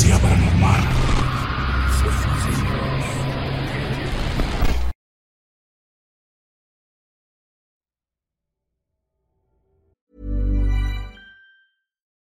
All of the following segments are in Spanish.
Fantasía paranormal.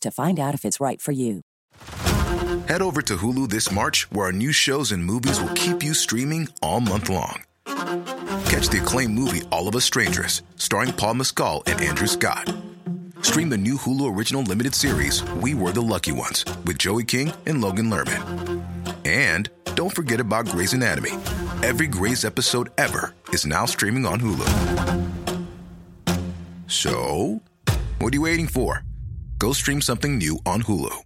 to find out if it's right for you. Head over to Hulu this March, where our new shows and movies will keep you streaming all month long. Catch the acclaimed movie All of Us Strangers, starring Paul Mescal and Andrew Scott. Stream the new Hulu original limited series We Were the Lucky Ones with Joey King and Logan Lerman. And don't forget about Grey's Anatomy. Every Grey's episode ever is now streaming on Hulu. So, what are you waiting for? Go stream something new on Hulu.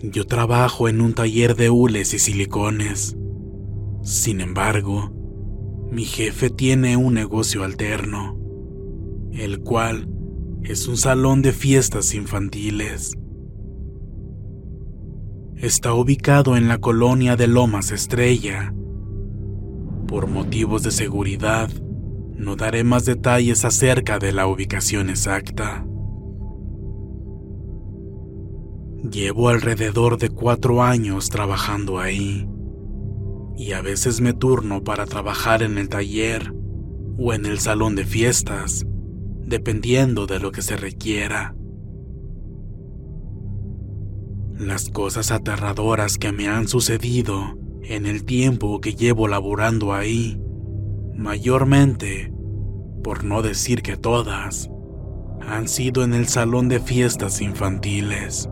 Yo trabajo en un taller de hules y silicones. Sin embargo, mi jefe tiene un negocio alterno, el cual es un salón de fiestas infantiles. Está ubicado en la colonia de Lomas Estrella. Por motivos de seguridad, no daré más detalles acerca de la ubicación exacta. Llevo alrededor de cuatro años trabajando ahí, y a veces me turno para trabajar en el taller o en el salón de fiestas, dependiendo de lo que se requiera. Las cosas aterradoras que me han sucedido en el tiempo que llevo laborando ahí, mayormente, por no decir que todas, han sido en el salón de fiestas infantiles.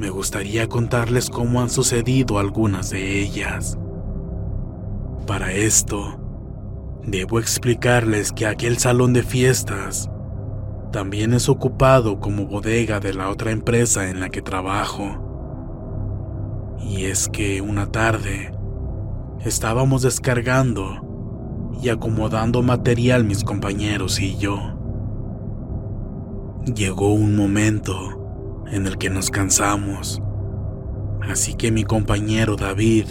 Me gustaría contarles cómo han sucedido algunas de ellas. Para esto, debo explicarles que aquel salón de fiestas también es ocupado como bodega de la otra empresa en la que trabajo. Y es que una tarde estábamos descargando y acomodando material mis compañeros y yo. Llegó un momento en el que nos cansamos, así que mi compañero David,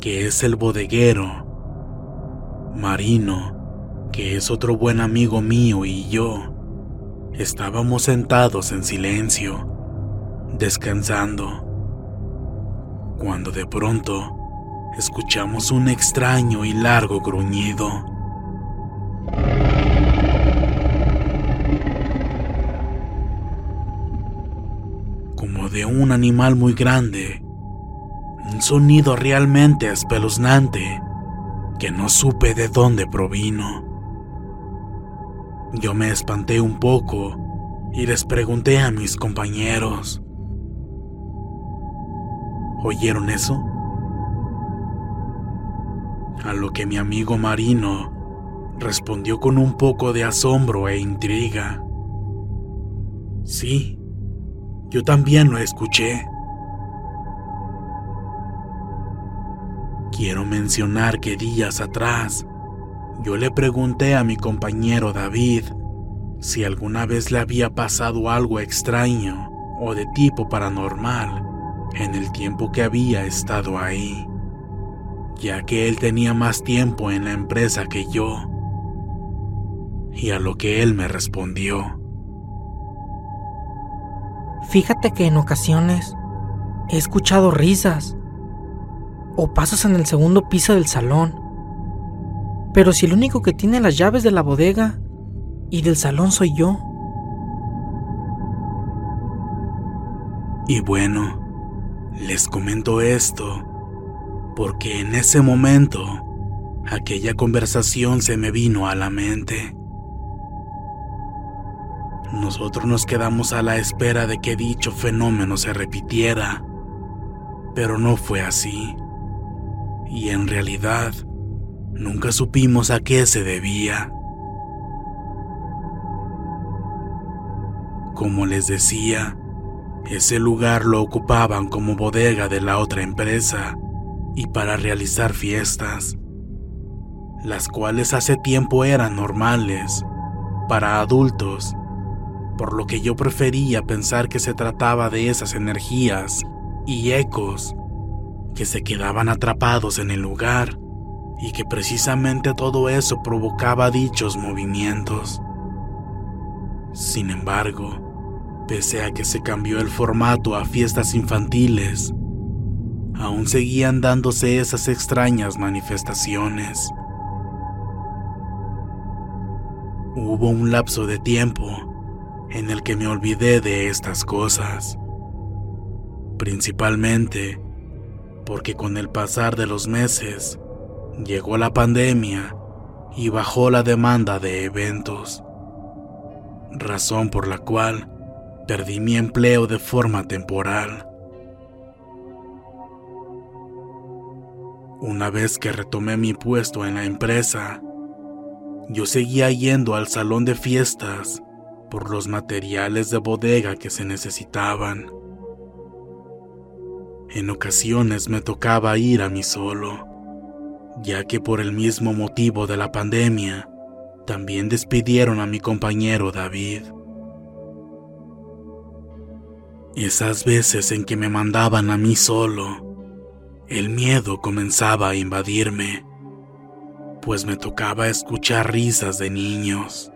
que es el bodeguero, Marino, que es otro buen amigo mío y yo, estábamos sentados en silencio, descansando, cuando de pronto escuchamos un extraño y largo gruñido. Como de un animal muy grande, un sonido realmente espeluznante que no supe de dónde provino. Yo me espanté un poco y les pregunté a mis compañeros. ¿Oyeron eso? A lo que mi amigo Marino respondió con un poco de asombro e intriga. Sí, yo también lo escuché. Quiero mencionar que días atrás yo le pregunté a mi compañero David si alguna vez le había pasado algo extraño o de tipo paranormal en el tiempo que había estado ahí, ya que él tenía más tiempo en la empresa que yo. Y a lo que él me respondió. Fíjate que en ocasiones he escuchado risas o pasos en el segundo piso del salón. Pero si el único que tiene las llaves de la bodega y del salón soy yo. Y bueno, les comento esto porque en ese momento aquella conversación se me vino a la mente. Nosotros nos quedamos a la espera de que dicho fenómeno se repitiera, pero no fue así. Y en realidad, nunca supimos a qué se debía. Como les decía, ese lugar lo ocupaban como bodega de la otra empresa y para realizar fiestas, las cuales hace tiempo eran normales para adultos, por lo que yo prefería pensar que se trataba de esas energías y ecos que se quedaban atrapados en el lugar y que precisamente todo eso provocaba dichos movimientos. Sin embargo, Pese a que se cambió el formato a fiestas infantiles, aún seguían dándose esas extrañas manifestaciones. Hubo un lapso de tiempo en el que me olvidé de estas cosas, principalmente porque con el pasar de los meses llegó la pandemia y bajó la demanda de eventos, razón por la cual perdí mi empleo de forma temporal. Una vez que retomé mi puesto en la empresa, yo seguía yendo al salón de fiestas por los materiales de bodega que se necesitaban. En ocasiones me tocaba ir a mí solo, ya que por el mismo motivo de la pandemia, también despidieron a mi compañero David. Esas veces en que me mandaban a mí solo, el miedo comenzaba a invadirme, pues me tocaba escuchar risas de niños.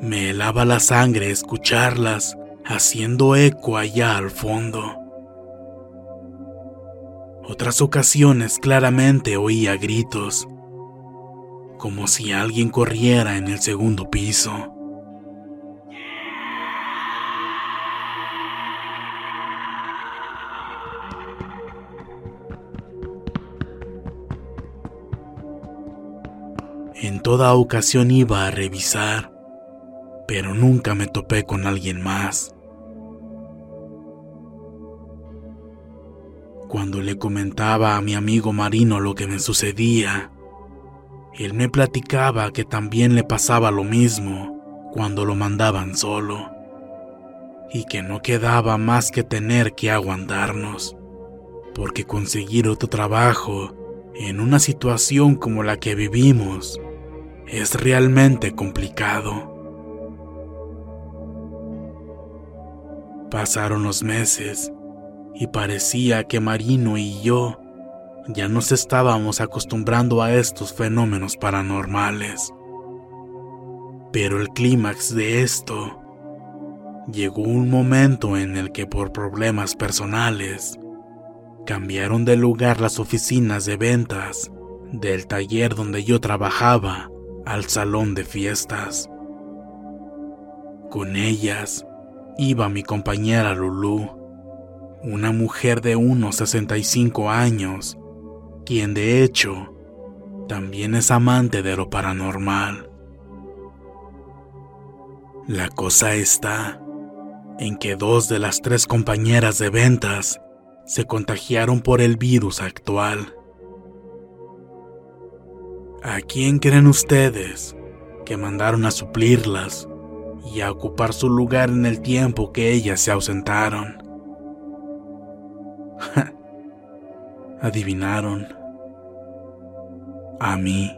Me helaba la sangre escucharlas haciendo eco allá al fondo. Otras ocasiones claramente oía gritos, como si alguien corriera en el segundo piso. Toda ocasión iba a revisar, pero nunca me topé con alguien más. Cuando le comentaba a mi amigo marino lo que me sucedía, él me platicaba que también le pasaba lo mismo cuando lo mandaban solo, y que no quedaba más que tener que aguantarnos, porque conseguir otro trabajo en una situación como la que vivimos es realmente complicado. Pasaron los meses y parecía que Marino y yo ya nos estábamos acostumbrando a estos fenómenos paranormales. Pero el clímax de esto llegó un momento en el que por problemas personales cambiaron de lugar las oficinas de ventas del taller donde yo trabajaba al salón de fiestas. Con ellas iba mi compañera Lulu una mujer de unos 65 años, quien de hecho también es amante de lo paranormal. La cosa está en que dos de las tres compañeras de ventas se contagiaron por el virus actual. ¿A quién creen ustedes que mandaron a suplirlas y a ocupar su lugar en el tiempo que ellas se ausentaron? Adivinaron. A mí.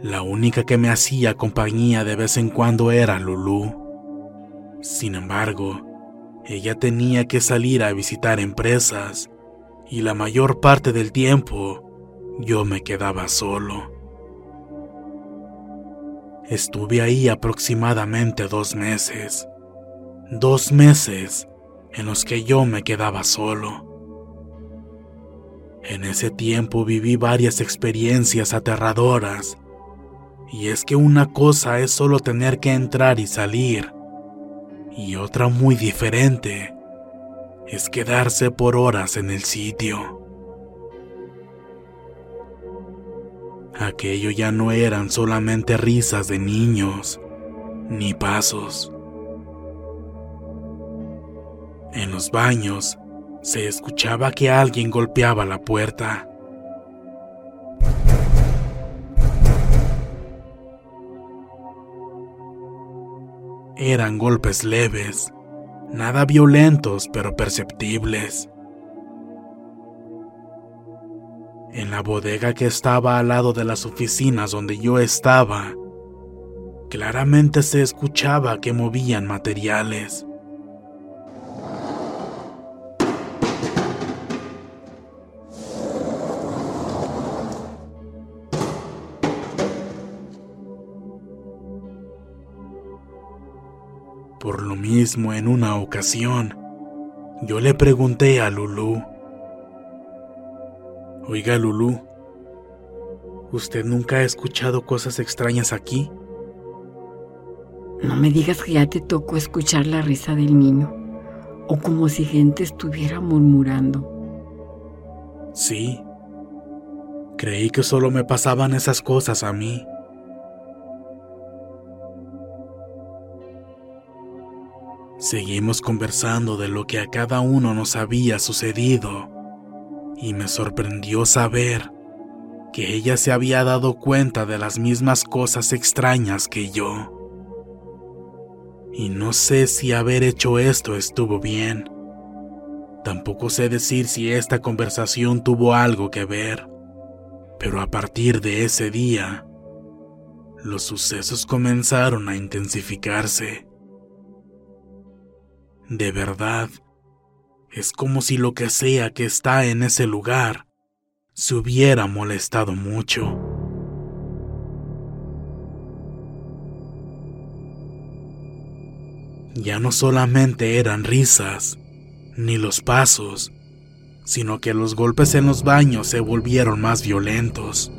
La única que me hacía compañía de vez en cuando era Lulu. Sin embargo, ella tenía que salir a visitar empresas y la mayor parte del tiempo yo me quedaba solo. Estuve ahí aproximadamente dos meses. Dos meses en los que yo me quedaba solo. En ese tiempo viví varias experiencias aterradoras y es que una cosa es solo tener que entrar y salir, y otra muy diferente es quedarse por horas en el sitio. Aquello ya no eran solamente risas de niños, ni pasos. En los baños se escuchaba que alguien golpeaba la puerta. Eran golpes leves, nada violentos pero perceptibles. En la bodega que estaba al lado de las oficinas donde yo estaba, claramente se escuchaba que movían materiales. Por lo mismo, en una ocasión, yo le pregunté a Lulu, Oiga Lulu, ¿usted nunca ha escuchado cosas extrañas aquí? No me digas que ya te tocó escuchar la risa del niño, o como si gente estuviera murmurando. Sí. Creí que solo me pasaban esas cosas a mí. Seguimos conversando de lo que a cada uno nos había sucedido y me sorprendió saber que ella se había dado cuenta de las mismas cosas extrañas que yo. Y no sé si haber hecho esto estuvo bien. Tampoco sé decir si esta conversación tuvo algo que ver, pero a partir de ese día, los sucesos comenzaron a intensificarse. De verdad, es como si lo que sea que está en ese lugar se hubiera molestado mucho. Ya no solamente eran risas, ni los pasos, sino que los golpes en los baños se volvieron más violentos.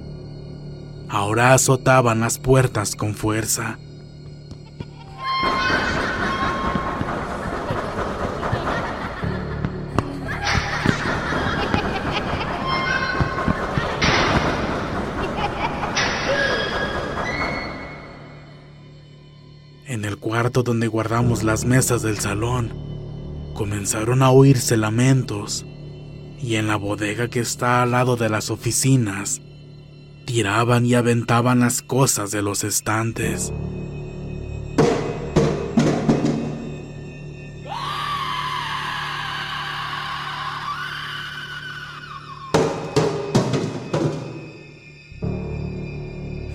Ahora azotaban las puertas con fuerza cuarto donde guardamos las mesas del salón, comenzaron a oírse lamentos, y en la bodega que está al lado de las oficinas, tiraban y aventaban las cosas de los estantes.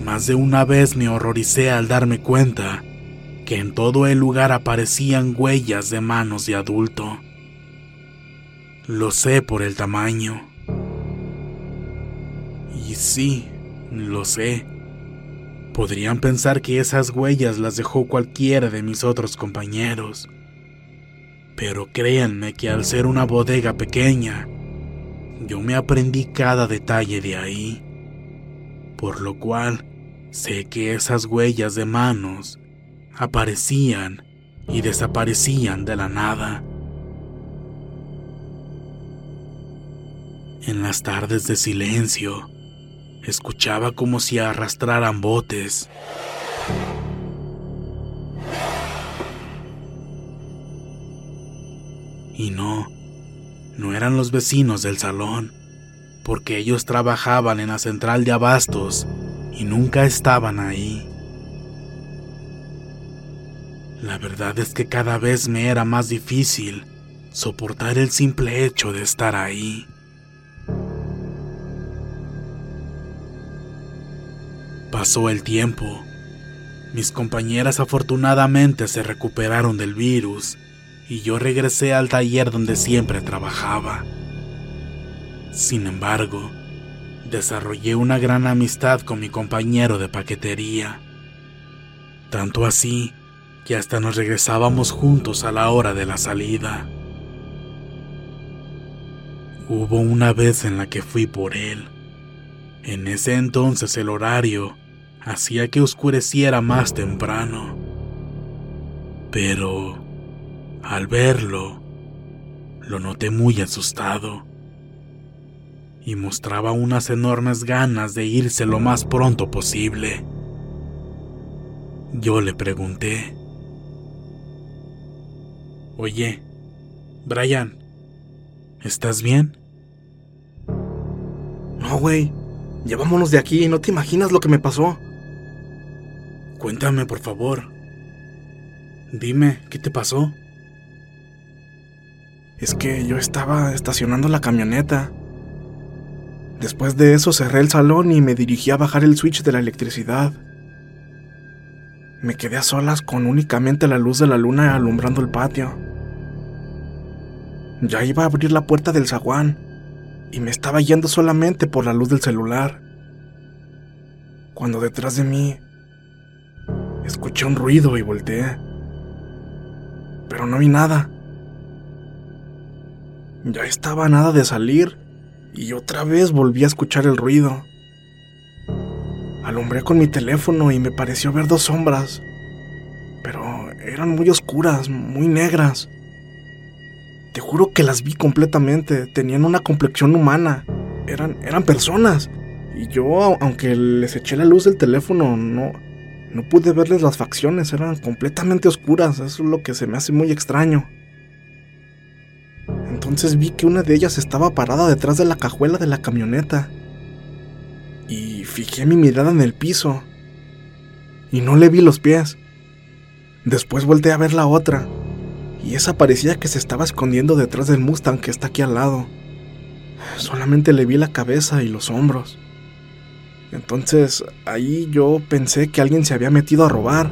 Más de una vez me horroricé al darme cuenta que en todo el lugar aparecían huellas de manos de adulto. Lo sé por el tamaño. Y sí, lo sé. Podrían pensar que esas huellas las dejó cualquiera de mis otros compañeros. Pero créanme que al ser una bodega pequeña, yo me aprendí cada detalle de ahí. Por lo cual, sé que esas huellas de manos aparecían y desaparecían de la nada. En las tardes de silencio, escuchaba como si arrastraran botes. Y no, no eran los vecinos del salón, porque ellos trabajaban en la central de abastos y nunca estaban ahí. La verdad es que cada vez me era más difícil soportar el simple hecho de estar ahí. Pasó el tiempo. Mis compañeras afortunadamente se recuperaron del virus y yo regresé al taller donde siempre trabajaba. Sin embargo, desarrollé una gran amistad con mi compañero de paquetería. Tanto así que hasta nos regresábamos juntos a la hora de la salida. Hubo una vez en la que fui por él. En ese entonces el horario hacía que oscureciera más temprano. Pero al verlo, lo noté muy asustado y mostraba unas enormes ganas de irse lo más pronto posible. Yo le pregunté, Oye, Brian, ¿estás bien? No, güey, llevámonos de aquí, no te imaginas lo que me pasó. Cuéntame, por favor. Dime, ¿qué te pasó? Es que yo estaba estacionando la camioneta. Después de eso cerré el salón y me dirigí a bajar el switch de la electricidad. Me quedé a solas con únicamente la luz de la luna alumbrando el patio. Ya iba a abrir la puerta del zaguán y me estaba yendo solamente por la luz del celular. Cuando detrás de mí escuché un ruido y volteé. Pero no vi nada. Ya estaba nada de salir y otra vez volví a escuchar el ruido. Alumbré con mi teléfono y me pareció ver dos sombras, pero eran muy oscuras, muy negras. Te juro que las vi completamente, tenían una complexión humana, eran, eran personas. Y yo, aunque les eché la luz del teléfono, no, no pude verles las facciones, eran completamente oscuras, eso es lo que se me hace muy extraño. Entonces vi que una de ellas estaba parada detrás de la cajuela de la camioneta. Y fijé mi mirada en el piso. Y no le vi los pies. Después volteé a ver la otra. Y esa parecía que se estaba escondiendo detrás del Mustang que está aquí al lado. Solamente le vi la cabeza y los hombros. Entonces ahí yo pensé que alguien se había metido a robar.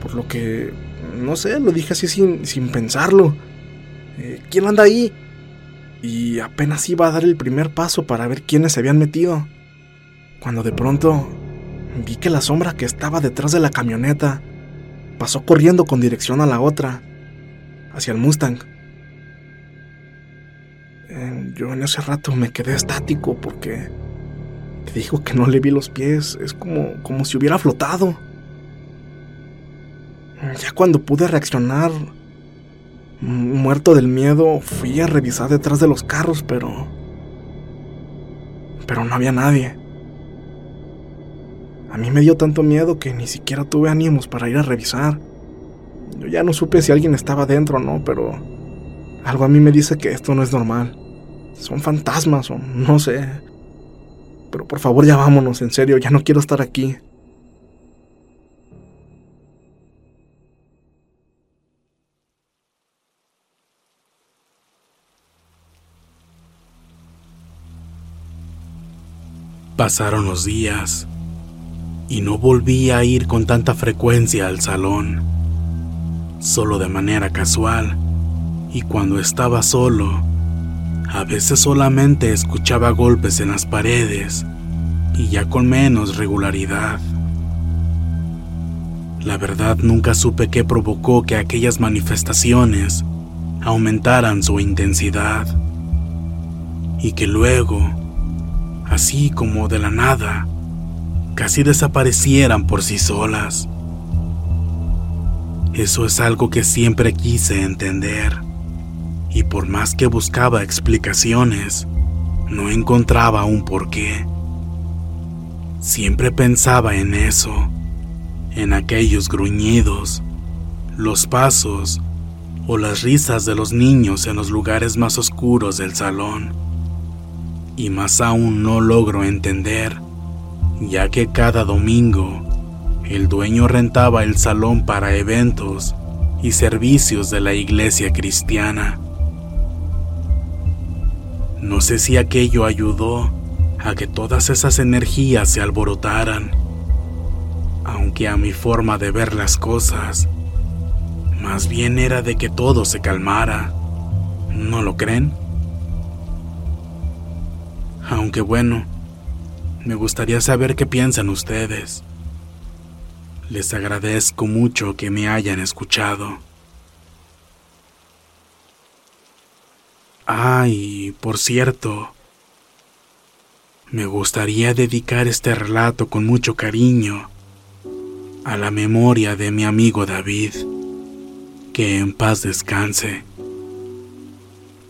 Por lo que, no sé, lo dije así sin, sin pensarlo. Eh, ¿quién anda ahí? Y apenas iba a dar el primer paso para ver quiénes se habían metido, cuando de pronto vi que la sombra que estaba detrás de la camioneta pasó corriendo con dirección a la otra, hacia el Mustang. Eh, yo en ese rato me quedé estático porque te dijo que no le vi los pies, es como, como si hubiera flotado. Ya cuando pude reaccionar, Muerto del miedo, fui a revisar detrás de los carros, pero... Pero no había nadie. A mí me dio tanto miedo que ni siquiera tuve ánimos para ir a revisar. Yo ya no supe si alguien estaba dentro o no, pero... Algo a mí me dice que esto no es normal. Son fantasmas o no sé. Pero por favor ya vámonos, en serio, ya no quiero estar aquí. Pasaron los días y no volví a ir con tanta frecuencia al salón, solo de manera casual, y cuando estaba solo, a veces solamente escuchaba golpes en las paredes y ya con menos regularidad. La verdad nunca supe qué provocó que aquellas manifestaciones aumentaran su intensidad y que luego así como de la nada, casi desaparecieran por sí solas. Eso es algo que siempre quise entender, y por más que buscaba explicaciones, no encontraba un porqué. Siempre pensaba en eso, en aquellos gruñidos, los pasos o las risas de los niños en los lugares más oscuros del salón. Y más aún no logro entender, ya que cada domingo el dueño rentaba el salón para eventos y servicios de la iglesia cristiana. No sé si aquello ayudó a que todas esas energías se alborotaran, aunque a mi forma de ver las cosas, más bien era de que todo se calmara. ¿No lo creen? Aunque bueno, me gustaría saber qué piensan ustedes. Les agradezco mucho que me hayan escuchado. Ay, por cierto, me gustaría dedicar este relato con mucho cariño a la memoria de mi amigo David, que en paz descanse.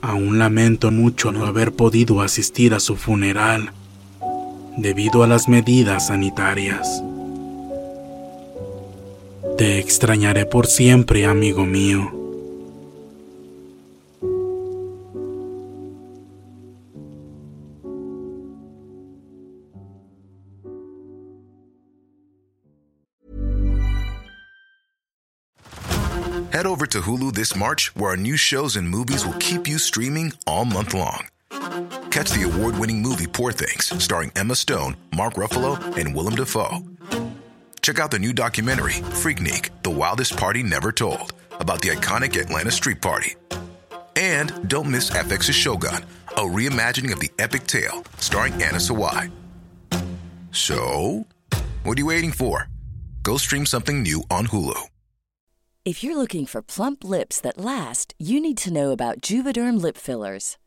Aún lamento mucho no haber podido asistir a su funeral debido a las medidas sanitarias. Te extrañaré por siempre, amigo mío. Head over to Hulu this March, where our new shows and movies will keep you streaming all month long. Catch the award winning movie Poor Things, starring Emma Stone, Mark Ruffalo, and Willem Dafoe. Check out the new documentary, Freaknik The Wildest Party Never Told, about the iconic Atlanta Street Party. And don't miss FX's Shogun, a reimagining of the epic tale, starring Anna Sawai. So, what are you waiting for? Go stream something new on Hulu. If you're looking for plump lips that last, you need to know about Juvederm lip fillers.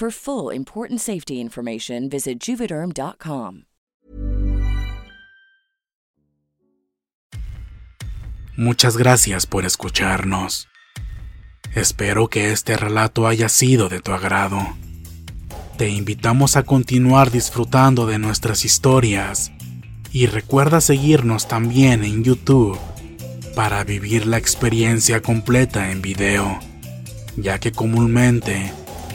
For full important safety information, visit juvederm.com. Muchas gracias por escucharnos. Espero que este relato haya sido de tu agrado. Te invitamos a continuar disfrutando de nuestras historias y recuerda seguirnos también en YouTube para vivir la experiencia completa en video, ya que comúnmente